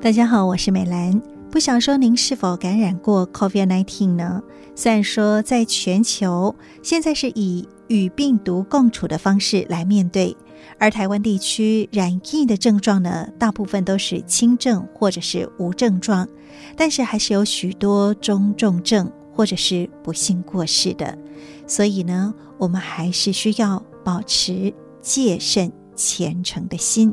大家好，我是美兰。不想说您是否感染过 COVID-19 呢？虽然说在全球现在是以与病毒共处的方式来面对，而台湾地区染疫的症状呢，大部分都是轻症或者是无症状，但是还是有许多中重症或者是不幸过世的。所以呢，我们还是需要保持戒慎虔诚的心。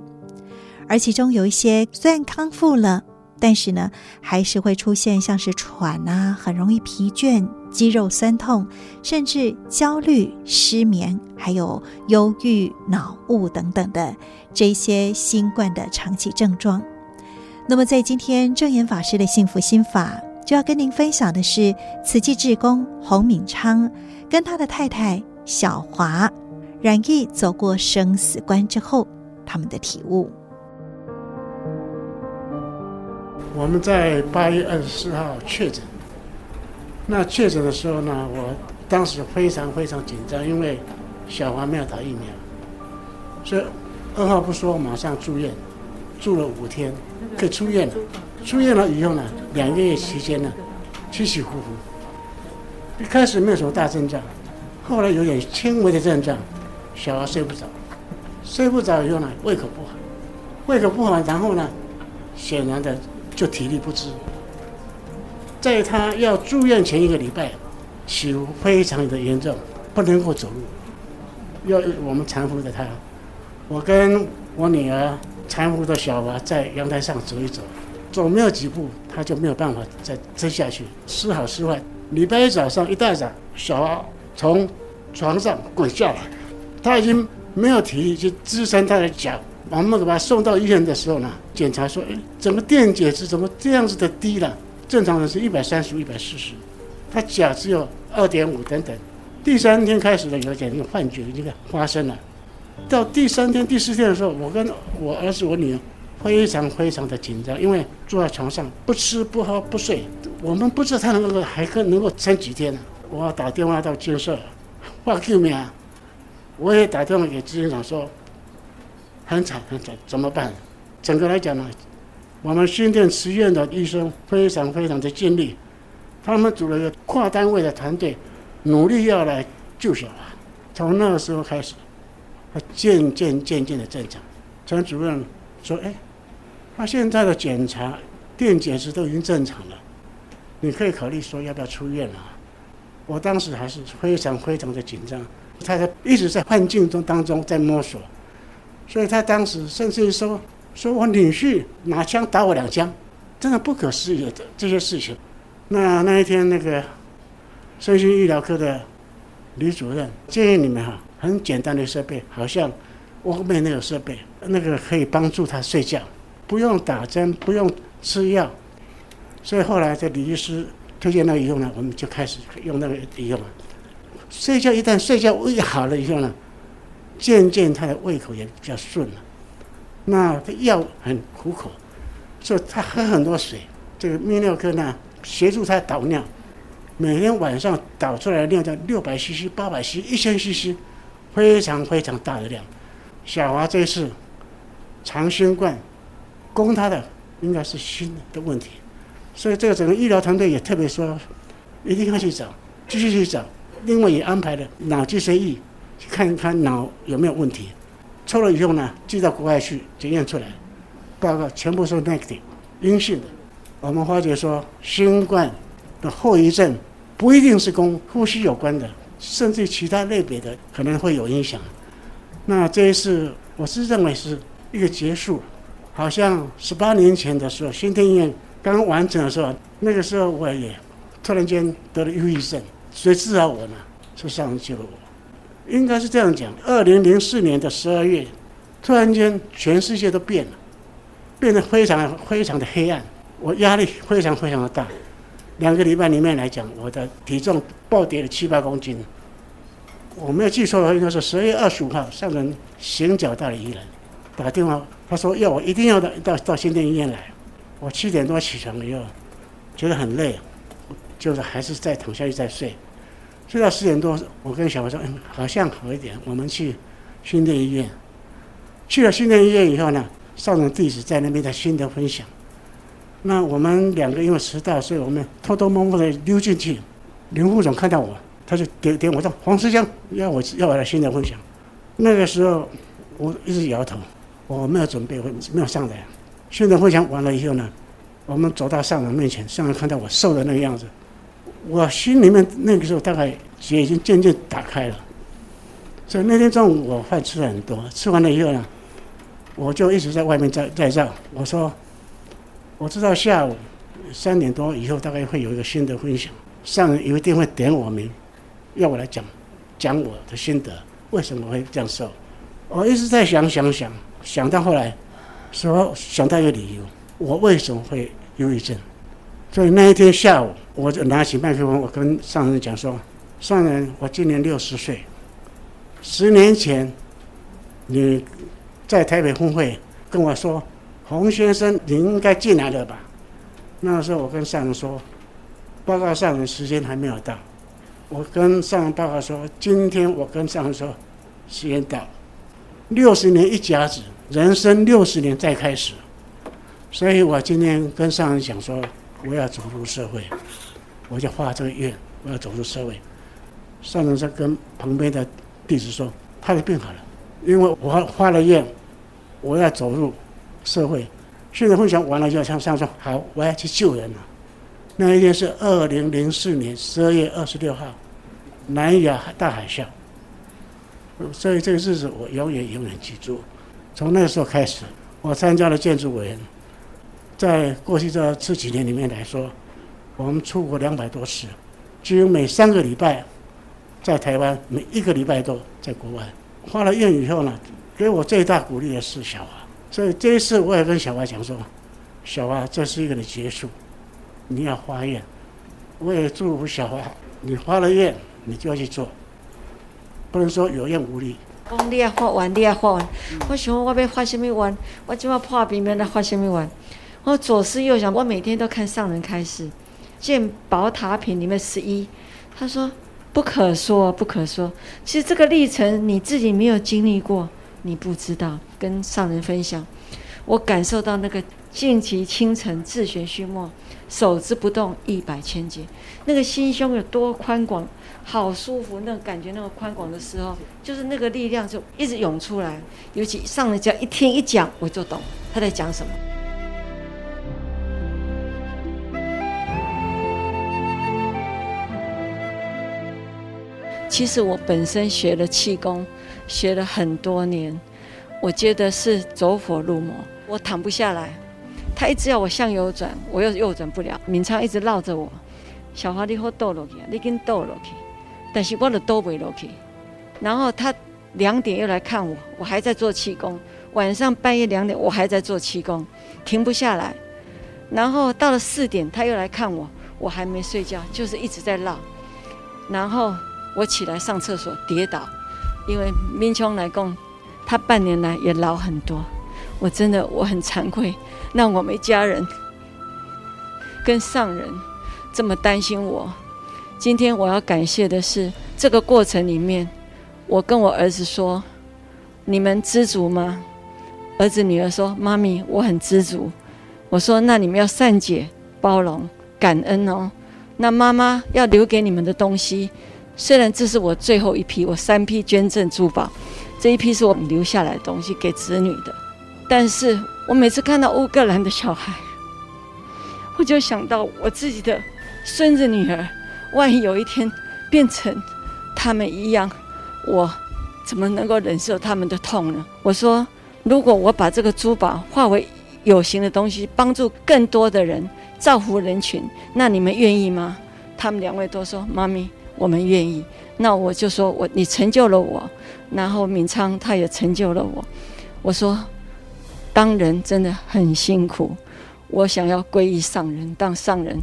而其中有一些虽然康复了，但是呢，还是会出现像是喘啊，很容易疲倦、肌肉酸痛，甚至焦虑、失眠，还有忧郁、脑雾等等的这些新冠的长期症状。那么，在今天证严法师的幸福心法，就要跟您分享的是慈济志工洪敏昌跟他的太太小华染疫走过生死关之后，他们的体悟。我们在八月二十四号确诊。那确诊的时候呢，我当时非常非常紧张，因为小华没有打疫苗，所以二话不说马上住院，住了五天，可以出院了。出院了以后呢，两个月期间呢，起起伏伏。一开始没有什么大症状，后来有点轻微的症状，小孩睡不着，睡不着以后呢，胃口不好，胃口不好，然后呢，显然的。就体力不支，在他要住院前一个礼拜，起伏非常的严重，不能够走路，要我们搀扶着他。我跟我女儿搀扶着小娃在阳台上走一走，走没有几步，他就没有办法再撑下去，时好时坏。礼拜一早上一大早，小娃从床上滚下来，他已经没有体力去支撑他的脚。我们把他送到医院的时候呢，检查说，哎，怎么电解质怎么这样子的低了？正常的是一百三十五、一百四十，他钾只有二点五等等。第三天开始呢，有点那个幻觉，这个发生了。到第三天、第四天的时候，我跟我儿子、我女儿非常非常的紧张，因为坐在床上不吃不喝不睡，我们不知道他能够还可能够撑几天。我打电话到建设，报救命啊！我也打电话给执行长说。很惨很惨，怎么办？整个来讲呢，我们新店慈院的医生非常非常的尽力，他们组了一个跨单位的团队，努力要来救小华。从那个时候开始，他渐渐渐渐的正常。陈主任说：“哎，他现在的检查电解质都已经正常了，你可以考虑说要不要出院了。”我当时还是非常非常的紧张，他在一直在幻境中当中在摸索。所以他当时甚至于说：“说我女婿拿枪打我两枪，真的不可思议的这些事情。”那那一天，那个身心医疗科的李主任建议你们哈，很简单的设备，好像我后面那个设备，那个可以帮助他睡觉，不用打针，不用吃药。所以后来这李医师推荐那以后呢，我们就开始用那个以后，睡觉一旦睡觉胃好了以后呢。渐渐他的胃口也比较顺了，那这药很苦口，所以他喝很多水。这个泌尿科呢，协助他导尿，每天晚上导出来的尿叫六百 CC、八百 CC、一千 CC，非常非常大的量。小华这次长新冠攻他的应该是心的问题，所以这个整个医疗团队也特别说，一定要去找，继续去找。另外也安排了脑脊髓液。去看一看脑有没有问题，抽了以后呢，寄到国外去检验出来，报告全部是 negative，阴性的。我们发觉说，新冠的后遗症不一定是跟呼吸有关的，甚至其他类别的可能会有影响。那这一次，我是认为是一个结束，好像十八年前的时候，新天医院刚完成的时候，那个时候我也突然间得了忧郁症，谁治好我呢？是上帝救了我。应该是这样讲：二零零四年的十二月，突然间全世界都变了，变得非常非常的黑暗，我压力非常非常的大。两个礼拜里面来讲，我的体重暴跌了七八公斤。我没有记错的话，应该是十二月二十五号，上人行脚到了宜兰，打电话，他说要我一定要到到到新店医院来。我七点多起床以后，觉得很累，就是还是再躺下去再睡。睡到十点多，我跟小华说：“嗯，好像好一点，我们去训练医院。”去了训练医院以后呢，上人弟子在那边的心得分享，那我们两个因为迟到，所以我们偷偷摸摸的溜进去。林副总看到我，他就点点我说：“黄师兄，要我要我来心得分享。”那个时候我一直摇头，我没有准备，没有上来。现场分享完了以后呢，我们走到上人面前，上人看到我瘦的那个样子，我心里面那个时候大概血已经渐渐打开了。所以那天中午我饭吃了很多，吃完了以后呢，我就一直在外面在在绕。我说。我知道下午三点多以后大概会有一个新的分享，上人一定会点我名，要我来讲，讲我的心得，为什么会这样瘦？我一直在想想想，想到后来，说想到一个理由，我为什么会忧郁症？所以那一天下午，我就拿起麦克风，我跟上人讲说：上人，我今年六十岁，十年前你在台北峰会跟我说。洪先生，你应该进来了吧？那个时候我跟上人说，报告上人时间还没有到。我跟上人报告说，今天我跟上人说，时间到。六十年一甲子，人生六十年再开始。所以我今天跟上人讲说，我要走入社会，我就发这个愿，我要走入社会。上人在跟旁边的弟子说，他的病好了，因为我发了愿，我要走入。社会，现在分享完了就向上说好，我要去救人了。那一天是二零零四年十二月二十六号，南亚大海啸。所以这个日子我永远永远记住。从那个时候开始，我参加了建筑委员。在过去这这几年里面来说，我们出国两百多次，几乎每三个礼拜在台湾，每一个礼拜都在国外。发了愿以后呢，给我最大鼓励的是小华。所以这一次我也跟小华讲说，小华，这是一个的结束，你要发愿，我也祝福小华，你发了愿，你就要去做，不能说有愿无力。讲你要发完，你要发完，我想我要发什么愿？我今晚破病要来发什么愿？我左思右想，我每天都看上人开示，见宝塔品里面十一，他说不可说，不可说。其实这个历程你自己没有经历过。你不知道，跟上人分享，我感受到那个尽其清澄，自玄虚末，手之不动，一百千劫，那个心胸有多宽广，好舒服，那个感觉，那个宽广的时候，就是那个力量就一直涌出来。尤其上人讲一听一讲，我就懂他在讲什么。其实我本身学了气功。学了很多年，我觉得是走火入魔。我躺不下来，他一直要我向右转，我又右转不了。敏昌一直绕着我，小华你好倒落去，你跟倒落去，但是我都倒不落去。然后他两点又来看我，我还在做气功。晚上半夜两点，我还在做气功，停不下来。然后到了四点，他又来看我，我还没睡觉，就是一直在绕。然后我起来上厕所，跌倒。因为明琼来供，他半年来也老很多，我真的我很惭愧，让我们家人跟上人这么担心我。今天我要感谢的是，这个过程里面，我跟我儿子说：“你们知足吗？”儿子女儿说：“妈咪，我很知足。”我说：“那你们要善解、包容、感恩哦。那妈妈要留给你们的东西。”虽然这是我最后一批，我三批捐赠珠宝，这一批是我留下来的东西给子女的，但是我每次看到乌克兰的小孩，我就想到我自己的孙子女儿，万一有一天变成他们一样，我怎么能够忍受他们的痛呢？我说，如果我把这个珠宝化为有形的东西，帮助更多的人，造福人群，那你们愿意吗？他们两位都说：“妈咪。”我们愿意，那我就说我你成就了我，然后敏昌他也成就了我。我说，当人真的很辛苦，我想要皈依上人，当上人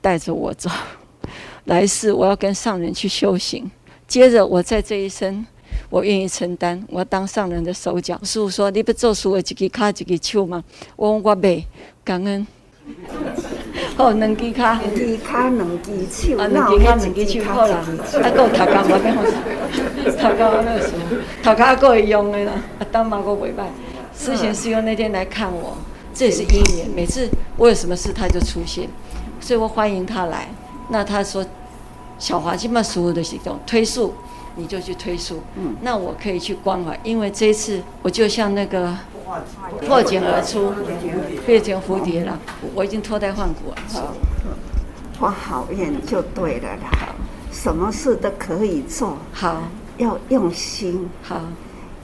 带着我走，来世我要跟上人去修行。接着我在这一生，我愿意承担，我当上人的手脚。师父说，你不做书的一个卡一个手吗？我说我没，感恩。好，两支卡，两支卡，两支手，啊，两支卡，两支手，好啦。啊，还有头壳，我变好 头壳我那个时候，头壳还够会用的啦。啊，当妈阁袂歹。思贤师兄那天来看我，这也是姻缘。每次我有什么事，他就出现，所以我欢迎他来。那他说，小华今嘛所有的行动推速，你就去推速。嗯，那我可以去关怀，因为这一次我就像那个破茧而出，变成蝴蝶了。我已经脱胎换骨了。好，发好运就对了啦。什么事都可以做。好，要用心。好。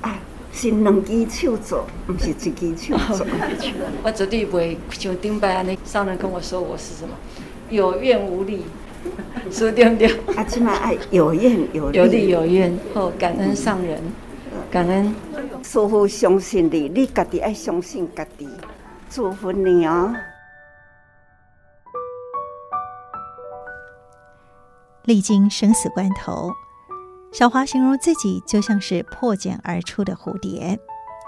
啊是两只手做，不是一只手做。我绝对不会像顶摆安尼。上人跟我说我是什么？有怨无力，是对不对？啊，起码爱有怨有力。有力有怨，后感恩上人，感恩。师父相信你，你家己爱相信家己。祝福你哦。历经生死关头。小华形容自己就像是破茧而出的蝴蝶，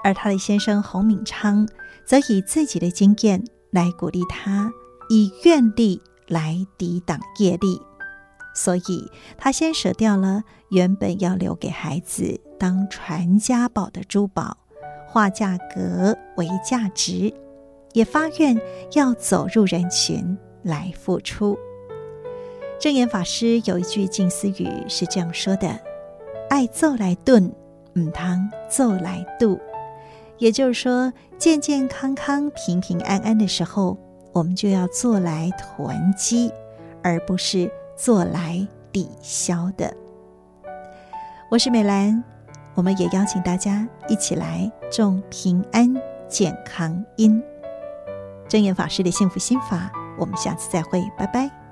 而他的先生洪敏昌则以自己的经验来鼓励他，以愿力来抵挡业力。所以，他先舍掉了原本要留给孩子当传家宝的珠宝，化价格为价值，也发愿要走入人群来付出。证严法师有一句近思语是这样说的。爱做来炖，唔汤做来度。也就是说，健健康康、平平安安的时候，我们就要做来囤积，而不是做来抵消的。我是美兰，我们也邀请大家一起来种平安健康因。真言法师的幸福心法，我们下次再会，拜拜。